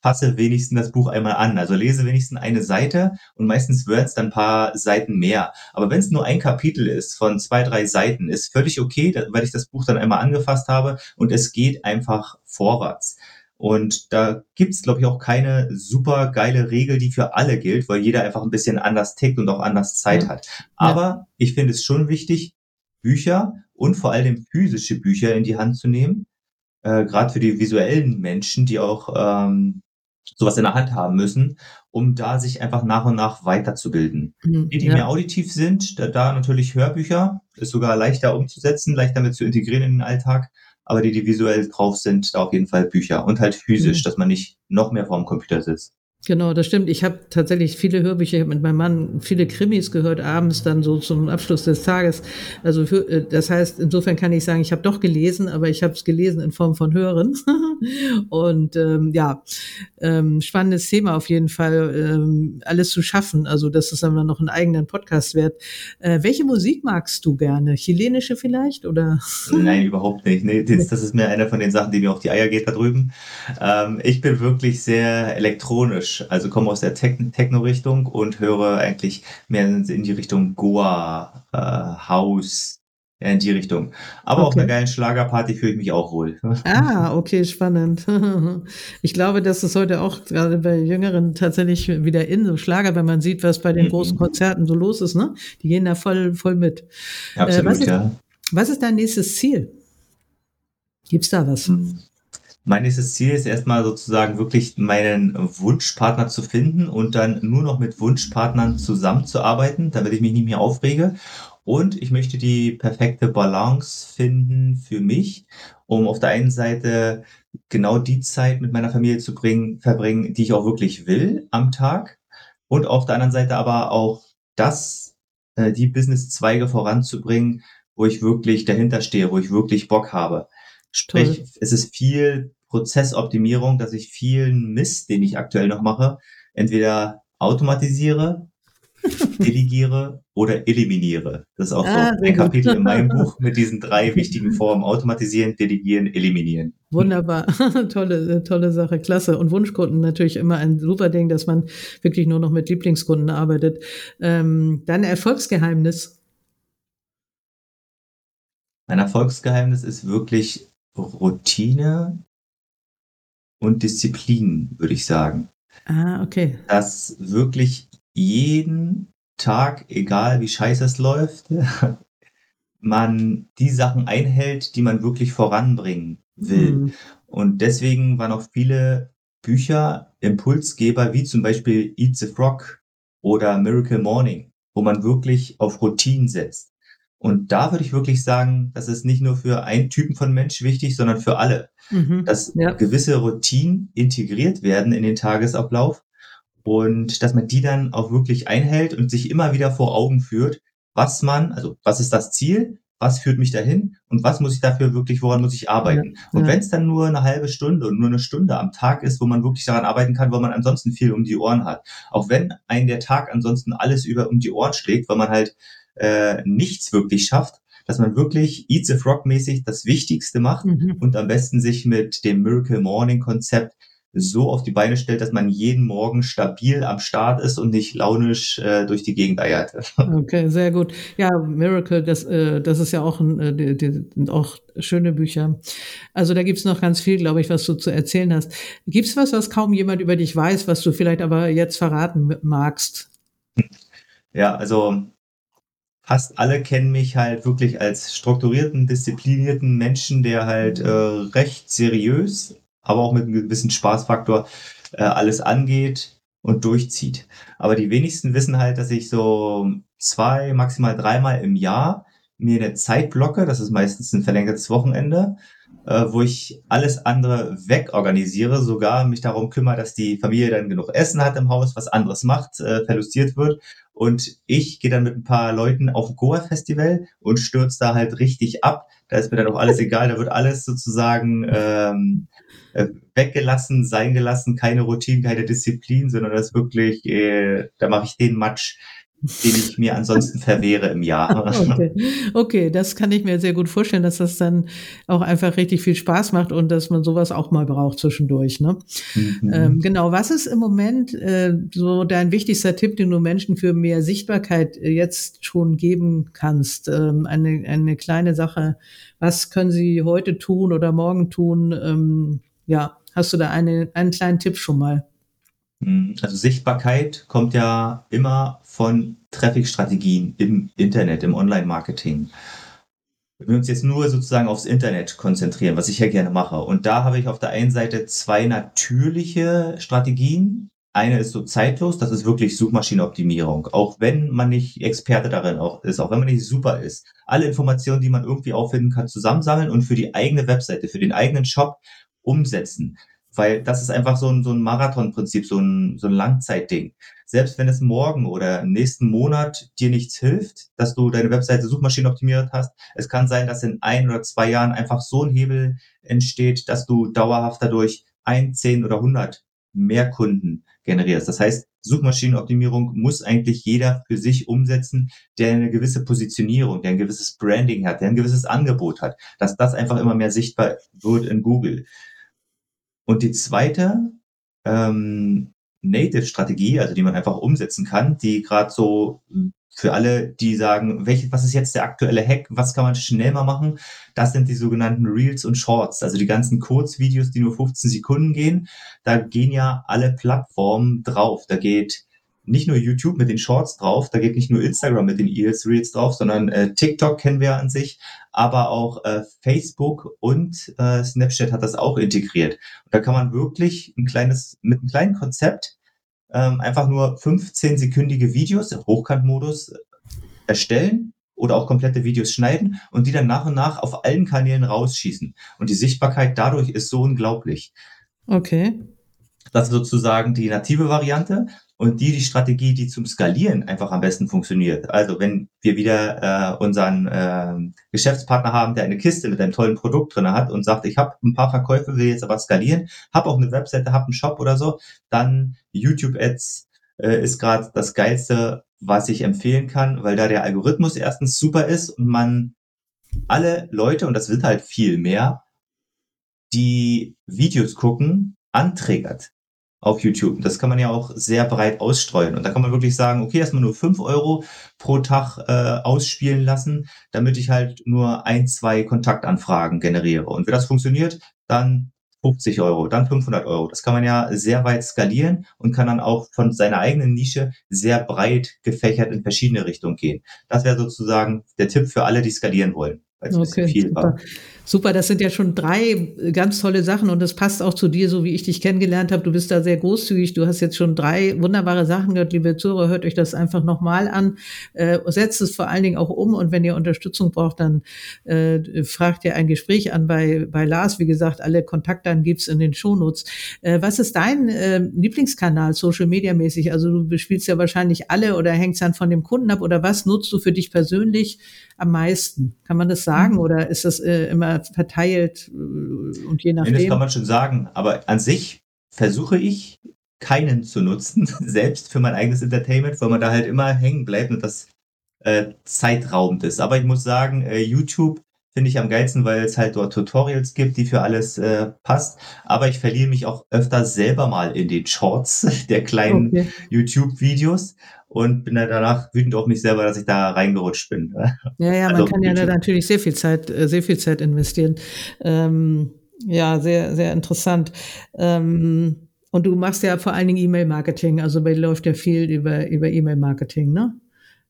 passe wenigstens das Buch einmal an. Also lese wenigstens eine Seite und meistens wird es dann ein paar Seiten mehr. Aber wenn es nur ein Kapitel ist von zwei, drei Seiten, ist völlig okay, weil ich das Buch dann einmal angefasst habe und es geht einfach vorwärts. Und da gibt's, glaube ich, auch keine super geile Regel, die für alle gilt, weil jeder einfach ein bisschen anders tickt und auch anders Zeit Ja. hat. Aber ich finde es schon wichtig, Bücher und vor allem physische Bücher in die Hand zu nehmen. Äh, Gerade für die visuellen Menschen, die auch ähm, sowas in der Hand haben müssen, um da sich einfach nach und nach weiterzubilden. Mhm. Die, die Ja. mehr auditiv sind, da, da natürlich Hörbücher, ist sogar leichter umzusetzen, leichter mit zu integrieren in den Alltag. Aber die, die visuell drauf sind, da auf jeden Fall Bücher und halt physisch, Mhm. dass man nicht noch mehr vorm Computer sitzt. Genau, das stimmt. Ich habe tatsächlich viele Hörbücher, ich habe mit meinem Mann viele Krimis gehört, abends dann so zum Abschluss des Tages. Also für, äh, das heißt, insofern kann ich sagen, ich habe doch gelesen, aber ich habe es gelesen in Form von Hören. Und ähm, ja, ähm, spannendes Thema auf jeden Fall, ähm, alles zu schaffen. Also das ist dann noch einen eigenen Podcast wert. Äh, welche Musik magst du gerne? Chilenische vielleicht oder? Nein, überhaupt nicht. Nee, das, das ist mir eine von den Sachen, die mir auf die Eier geht da drüben. Ähm, ich bin wirklich sehr elektronisch, also komme aus der Techn- Techno-Richtung und höre eigentlich mehr in die Richtung Goa, äh, House, in die Richtung. Aber auf Okay. einer geilen Schlagerparty fühle ich mich auch wohl. Ah, okay, spannend. Ich glaube, das ist heute auch gerade bei Jüngeren tatsächlich wieder in, so Schlager, wenn man sieht, was bei den Mhm. großen Konzerten so los ist, ne? Die gehen da voll, voll mit. Absolut, was ist- ja. Was ist dein nächstes Ziel? Gibt's da was? Mein nächstes Ziel ist erstmal sozusagen wirklich meinen Wunschpartner zu finden und dann nur noch mit Wunschpartnern zusammenzuarbeiten, damit ich mich nicht mehr aufrege. Und ich möchte die perfekte Balance finden für mich, um auf der einen Seite genau die Zeit mit meiner Familie zu bringen, verbringen, die ich auch wirklich will am Tag. Und auf der anderen Seite aber auch das, äh, die Businesszweige voranzubringen, wo ich wirklich dahinter stehe, wo ich wirklich Bock habe. Sprich, es ist viel Prozessoptimierung, dass ich vielen Mist, den ich aktuell noch mache, entweder automatisiere, delegiere oder eliminiere. Das ist auch Ah, so ein. Kapitel in meinem Buch mit diesen drei wichtigen Formen. Automatisieren, delegieren, eliminieren. Wunderbar. tolle, tolle Sache. Klasse. Und Wunschkunden natürlich immer ein super Ding, dass man wirklich nur noch mit Lieblingskunden arbeitet. Ähm, dein Erfolgsgeheimnis? Mein Erfolgsgeheimnis ist wirklich Routine und Disziplin, würde ich sagen. Ah, okay. dass wirklich jeden Tag, egal wie scheiße es läuft, man die Sachen einhält, die man wirklich voranbringen will. Hm. Und deswegen waren auch viele Bücher Impulsgeber, wie zum Beispiel Eat the Frog oder Miracle Morning, wo man wirklich auf Routinen setzt. Und da würde ich wirklich sagen, das ist nicht nur für einen Typen von Mensch wichtig, sondern für alle Mhm. dass Ja. gewisse Routinen integriert werden in den Tagesablauf und dass man die dann auch wirklich einhält und sich immer wieder vor Augen führt, was man, also was ist das Ziel, was führt mich dahin und was muss ich dafür wirklich, woran muss ich arbeiten. Und ja. wenn es dann nur eine halbe Stunde und nur eine Stunde am Tag ist, wo man wirklich daran arbeiten kann, weil man ansonsten viel um die Ohren hat. Auch wenn ein der Tag ansonsten alles über um die Ohren schlägt, weil man halt äh, nichts wirklich schafft, dass man wirklich Eat the Frog mäßig das Wichtigste macht Mhm. und am besten sich mit dem Miracle Morning Konzept so auf die Beine stellt, dass man jeden Morgen stabil am Start ist und nicht launisch äh, durch die Gegend eiert. Okay, sehr gut. Ja, Miracle, das, äh, das ist ja auch, ein, äh, die, die auch schöne Bücher. Also da gibt's noch ganz viel, glaube ich, was du zu erzählen hast. Gibt's was, was kaum jemand über dich weiß, was du vielleicht aber jetzt verraten magst? Ja, also fast alle kennen mich halt wirklich als strukturierten, disziplinierten Menschen, der halt äh, recht seriös, aber auch mit einem gewissen Spaßfaktor äh, alles angeht und durchzieht. Aber die wenigsten wissen halt, dass ich so zwei, maximal dreimal im Jahr mir eine Zeit blocke, das ist meistens ein verlängertes Wochenende, äh, wo ich alles andere wegorganisiere, sogar mich darum kümmere, dass die Familie dann genug Essen hat im Haus, was anderes macht, äh, verlustiert wird. Und ich gehe dann mit ein paar Leuten auf Goa-Festival und stürze da halt richtig ab. Da ist mir dann auch alles egal, da wird alles sozusagen ähm, äh, weggelassen, sein gelassen, keine Routine, keine Disziplin, sondern das wirklich, äh, da mache ich den Matsch, den ich mir ansonsten verwehre im Jahr. Okay. okay, das kann ich mir sehr gut vorstellen, dass das dann auch einfach richtig viel Spaß macht und dass man sowas auch mal braucht zwischendurch. Ne? Mhm. Ähm, genau, was ist im Moment äh, so dein wichtigster Tipp, den du Menschen für mehr Sichtbarkeit äh, jetzt schon geben kannst? Ähm, eine, eine kleine Sache, was können sie heute tun oder morgen tun? Ähm, ja, Hast du da eine, einen kleinen Tipp schon mal? Hm, also Sichtbarkeit kommt ja immer von Traffic-Strategien im Internet, im Online-Marketing. Wenn wir uns jetzt nur sozusagen aufs Internet konzentrieren, was ich ja gerne mache, und da habe ich auf der einen Seite zwei natürliche Strategien. Eine ist so zeitlos, das ist wirklich Suchmaschinenoptimierung. Auch wenn man nicht Experte darin auch ist, auch wenn man nicht super ist. Alle Informationen, die man irgendwie auffinden kann, zusammensammeln und für die eigene Webseite, für den eigenen Shop umsetzen. Weil das ist einfach so ein, so ein Marathonprinzip, so ein, so ein Langzeitding. Selbst wenn es morgen oder nächsten Monat dir nichts hilft, dass du deine Webseite Suchmaschinen optimiert hast, es kann sein, dass in ein oder zwei Jahren einfach so ein Hebel entsteht, dass du dauerhaft dadurch ein, zehn oder hundert mehr Kunden generierst. Das heißt, Suchmaschinenoptimierung muss eigentlich jeder für sich umsetzen, der eine gewisse Positionierung, der ein gewisses Branding hat, der ein gewisses Angebot hat, dass das einfach immer mehr sichtbar wird in Google. Und die zweite ähm, Native-Strategie, also die man einfach umsetzen kann, die gerade so für alle, die sagen, welche, was ist jetzt der aktuelle Hack, was kann man schnell mal machen, das sind die sogenannten Reels und Shorts, also die ganzen Kurzvideos, die nur 15 Sekunden gehen. Da gehen ja alle Plattformen drauf. Da geht nicht nur YouTube mit den Shorts drauf, da geht nicht nur Instagram mit den Reels, Reels drauf, sondern äh, TikTok kennen wir an sich, aber auch äh, Facebook und äh, Snapchat hat das auch integriert. Und da kann man wirklich ein kleines, mit einem kleinen Konzept ähm, einfach nur 15-sekündige Videos im Hochkantmodus erstellen oder auch komplette Videos schneiden und die dann nach und nach auf allen Kanälen rausschießen. Und die Sichtbarkeit dadurch ist so unglaublich. Okay. Das ist sozusagen die native Variante und die die Strategie, die zum Skalieren einfach am besten funktioniert. Also wenn wir wieder äh, unseren äh, Geschäftspartner haben, der eine Kiste mit einem tollen Produkt drin hat und sagt, ich habe ein paar Verkäufe, will jetzt aber skalieren, habe auch eine Webseite, habe einen Shop oder so, dann YouTube Ads äh, ist gerade das geilste, was ich empfehlen kann, weil da der Algorithmus erstens super ist und man alle Leute, und das wird halt viel mehr, die Videos gucken, anträgert auf YouTube. Das kann man ja auch sehr breit ausstreuen. Und da kann man wirklich sagen, okay, erstmal nur fünf Euro pro Tag äh, ausspielen lassen, damit ich halt nur ein, zwei Kontaktanfragen generiere. Und wenn das funktioniert, dann 50 Euro, dann 500 Euro. Das kann man ja sehr weit skalieren und kann dann auch von seiner eigenen Nische sehr breit gefächert in verschiedene Richtungen gehen. Das wäre sozusagen der Tipp für alle, die skalieren wollen. Okay, viel super. war. Super, das sind ja schon drei ganz tolle Sachen und das passt auch zu dir, so wie ich dich kennengelernt habe. Du bist da sehr großzügig. Du hast jetzt schon drei wunderbare Sachen gehört. Liebe Zuhörer, hört euch das einfach nochmal an. Äh, setzt es vor allen Dingen auch um und wenn ihr Unterstützung braucht, dann äh, fragt ihr ein Gespräch an bei, bei Lars. Wie gesagt, alle Kontaktdaten gibt's in den Shownotes. Äh, was ist dein äh, Lieblingskanal, Social Media mäßig? Also du bespielst ja wahrscheinlich alle oder hängst dann von dem Kunden ab oder was nutzt du für dich persönlich am meisten? Kann man das sagen mhm. oder ist das äh, immer verteilt äh, und je nachdem? das kann man schon sagen, aber an sich versuche ich keinen zu nutzen, selbst für mein eigenes Entertainment, weil man da halt immer hängen bleibt und das äh, zeitraubend ist. Aber ich muss sagen, äh, YouTube finde ich am geilsten, weil es halt dort Tutorials gibt, die für alles äh, passt. Aber ich verliere mich auch öfter selber mal in den Shorts der kleinen okay. YouTube-Videos und bin dann danach wütend auf mich selber, dass ich da reingerutscht bin. Ja, ja, also, man kann ja da natürlich sehr viel Zeit, äh, sehr viel Zeit investieren. Ähm, ja, sehr, sehr interessant. Ähm, und du machst ja vor allen Dingen E-Mail-Marketing, also bei dir läuft ja viel über, über E-Mail-Marketing, ne?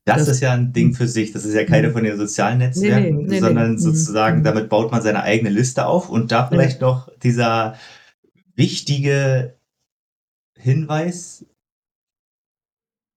Das, das, ist ja ein Ding für sich. Das ist ja keine von den sozialen Netzwerken, nee, nee, sondern nee, sozusagen, mhm. damit baut man seine eigene Liste auf. Und da vielleicht noch dieser wichtige Hinweis,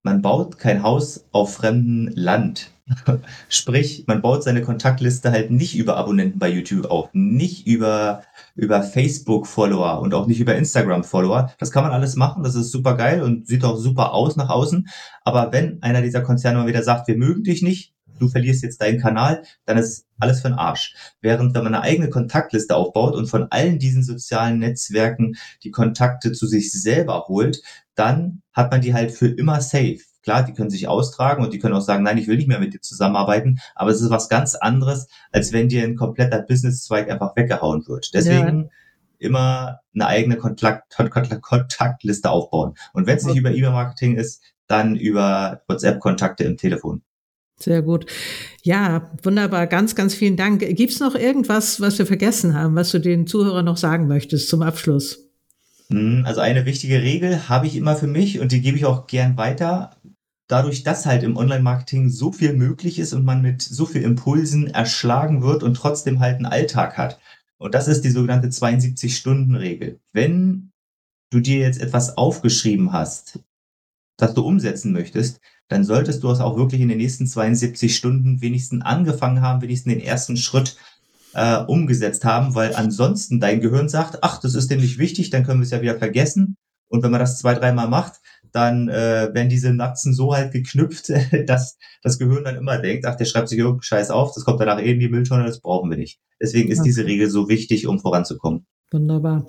man baut kein Haus auf fremdem Land. Sprich, man baut seine Kontaktliste halt nicht über Abonnenten bei YouTube auf, nicht über, über Facebook-Follower und auch nicht über Instagram-Follower. Das kann man alles machen, das ist super geil und sieht auch super aus nach außen. Aber wenn einer dieser Konzerne mal wieder sagt, wir mögen dich nicht, du verlierst jetzt deinen Kanal, dann ist alles für den Arsch. Während wenn man eine eigene Kontaktliste aufbaut und von allen diesen sozialen Netzwerken die Kontakte zu sich selber holt, dann hat man die halt für immer safe. Klar, die können sich austragen und die können auch sagen, nein, ich will nicht mehr mit dir zusammenarbeiten, aber es ist was ganz anderes, als wenn dir ein kompletter Businesszweig einfach weggehauen wird. Deswegen ja. immer eine eigene Kontakt, Kontakt, Kontaktliste aufbauen. Und wenn es nicht über E-Mail-Marketing ist, dann über WhatsApp-Kontakte im Telefon. Sehr gut. Ja, wunderbar. Ganz, ganz vielen Dank. Gibt es noch irgendwas, was wir vergessen haben, was du den Zuhörern noch sagen möchtest zum Abschluss? Hm, also eine wichtige Regel habe ich immer für mich und die gebe ich auch gern weiter. Dadurch, dass halt im Online-Marketing so viel möglich ist und man mit so viel Impulsen erschlagen wird und trotzdem halt einen Alltag hat. Und das ist die sogenannte 72-Stunden-Regel. Wenn du dir jetzt etwas aufgeschrieben hast, das du umsetzen möchtest, dann solltest du es auch wirklich in den nächsten 72 Stunden wenigstens angefangen haben, wenigstens den ersten Schritt äh, umgesetzt haben, weil ansonsten dein Gehirn sagt, ach, das ist dem nicht wichtig, dann können wir es ja wieder vergessen. Und wenn man das zwei, dreimal macht, dann äh, werden diese Synapsen so halt geknüpft, dass das Gehirn dann immer denkt, ach, der schreibt sich irgendeinen Scheiß auf, das kommt danach eh in die Mülltonne, das brauchen wir nicht. Deswegen ist diese Regel so wichtig, um voranzukommen. Wunderbar.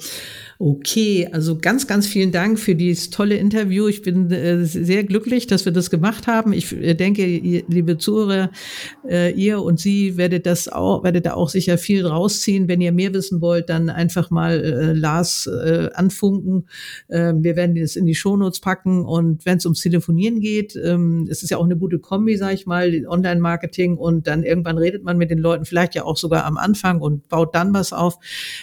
Okay, also ganz, ganz vielen Dank für dieses tolle Interview. Ich bin äh, sehr glücklich, dass wir das gemacht haben. Ich äh, denke, ihr, liebe Zuhörer, äh, ihr und Sie werdet das auch, werdet da auch sicher viel rausziehen. Wenn ihr mehr wissen wollt, dann einfach mal äh, Lars äh, anfunken. Äh, wir werden das in die Shownotes packen. Und wenn es ums Telefonieren geht, ähm, es ist ja auch eine gute Kombi, sage ich mal, Online-Marketing und dann irgendwann redet man mit den Leuten, vielleicht ja auch sogar am Anfang und baut dann was auf.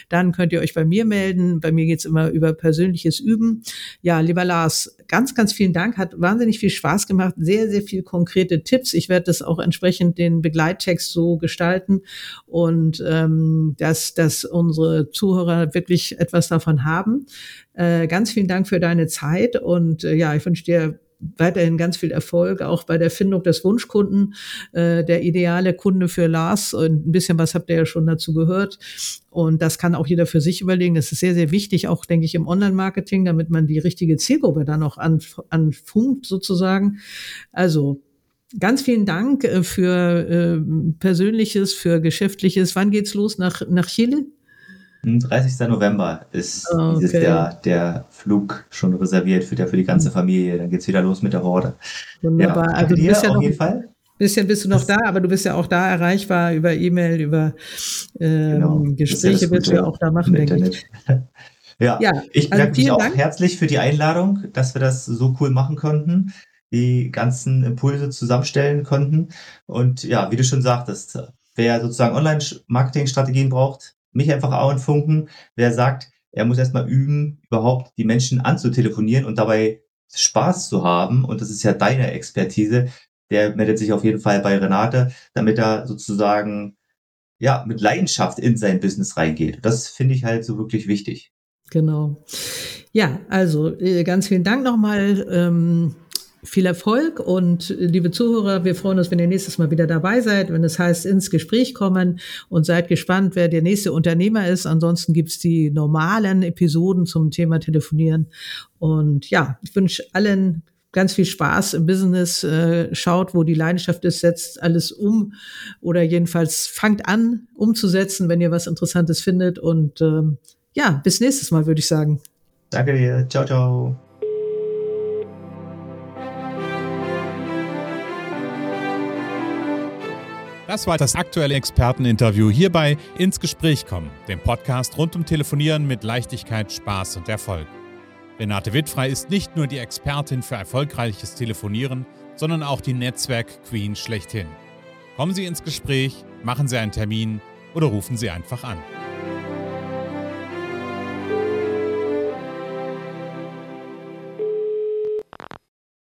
Dann könnt ihr euch bei mir melden. Bei mir geht's immer über persönliches Üben. Ja, lieber Lars, ganz, ganz vielen Dank. Hat wahnsinnig viel Spaß gemacht. Sehr, sehr viel konkrete Tipps. Ich werde das auch entsprechend den Begleittext so gestalten und ähm, dass, dass unsere Zuhörer wirklich etwas davon haben. Äh, ganz vielen Dank für deine Zeit und äh, ja, ich wünsche dir weiterhin ganz viel Erfolg, auch bei der Findung des Wunschkunden, äh, der ideale Kunde für Lars. Und ein bisschen was habt ihr ja schon dazu gehört. Und das kann auch jeder für sich überlegen. Das ist sehr, sehr wichtig, auch, denke ich, im Online-Marketing, damit man die richtige Zielgruppe dann auch anfunkt, sozusagen. Also, Ganz vielen Dank äh, für äh, Persönliches, für Geschäftliches. Wann geht's los nach, nach Chile? 30. November ist okay. dieses Jahr der Flug schon reserviert für, der, für die ganze Familie. Dann geht's wieder los mit der Horde. Wunderbar. Ja, also du bist ja auf noch, jeden Fall. Bisschen bist du noch da, aber du bist ja auch da erreichbar über E-Mail, über ähm, genau. Gespräche ja wirst du ja auch da machen, denke ich. ja, ja, ich bedanke also mich auch Dank. herzlich für die Einladung, dass wir das so cool machen konnten, die ganzen Impulse zusammenstellen konnten. Und ja, wie du schon sagtest, wer sozusagen Online-Marketing-Strategien braucht, mich einfach anfunken, wer sagt, er muss erstmal üben, überhaupt die Menschen anzutelefonieren und dabei Spaß zu haben. Und das ist ja deine Expertise. Der meldet sich auf jeden Fall bei Renate, damit er sozusagen ja mit Leidenschaft in sein Business reingeht. Das finde ich halt so wirklich wichtig. Genau. Ja, also äh, ganz vielen Dank nochmal. Ähm viel Erfolg und liebe Zuhörer, wir freuen uns, wenn ihr nächstes Mal wieder dabei seid, wenn es heißt, ins Gespräch kommen und seid gespannt, wer der nächste Unternehmer ist. Ansonsten gibt's die normalen Episoden zum Thema Telefonieren. Und ja, ich wünsche allen ganz viel Spaß im Business. Äh, schaut, wo die Leidenschaft ist, setzt alles um oder jedenfalls fangt an umzusetzen, wenn ihr was Interessantes findet. Und ähm, ja, bis nächstes Mal, würde ich sagen. Danke dir. Ciao, ciao. Das war das aktuelle Experteninterview hierbei ins Gespräch kommen, dem Podcast rund um Telefonieren mit Leichtigkeit, Spaß und Erfolg. Renate Wittfrei ist nicht nur die Expertin für erfolgreiches Telefonieren, sondern auch die Netzwerk-Queen schlechthin. Kommen Sie ins Gespräch, machen Sie einen Termin oder rufen Sie einfach an.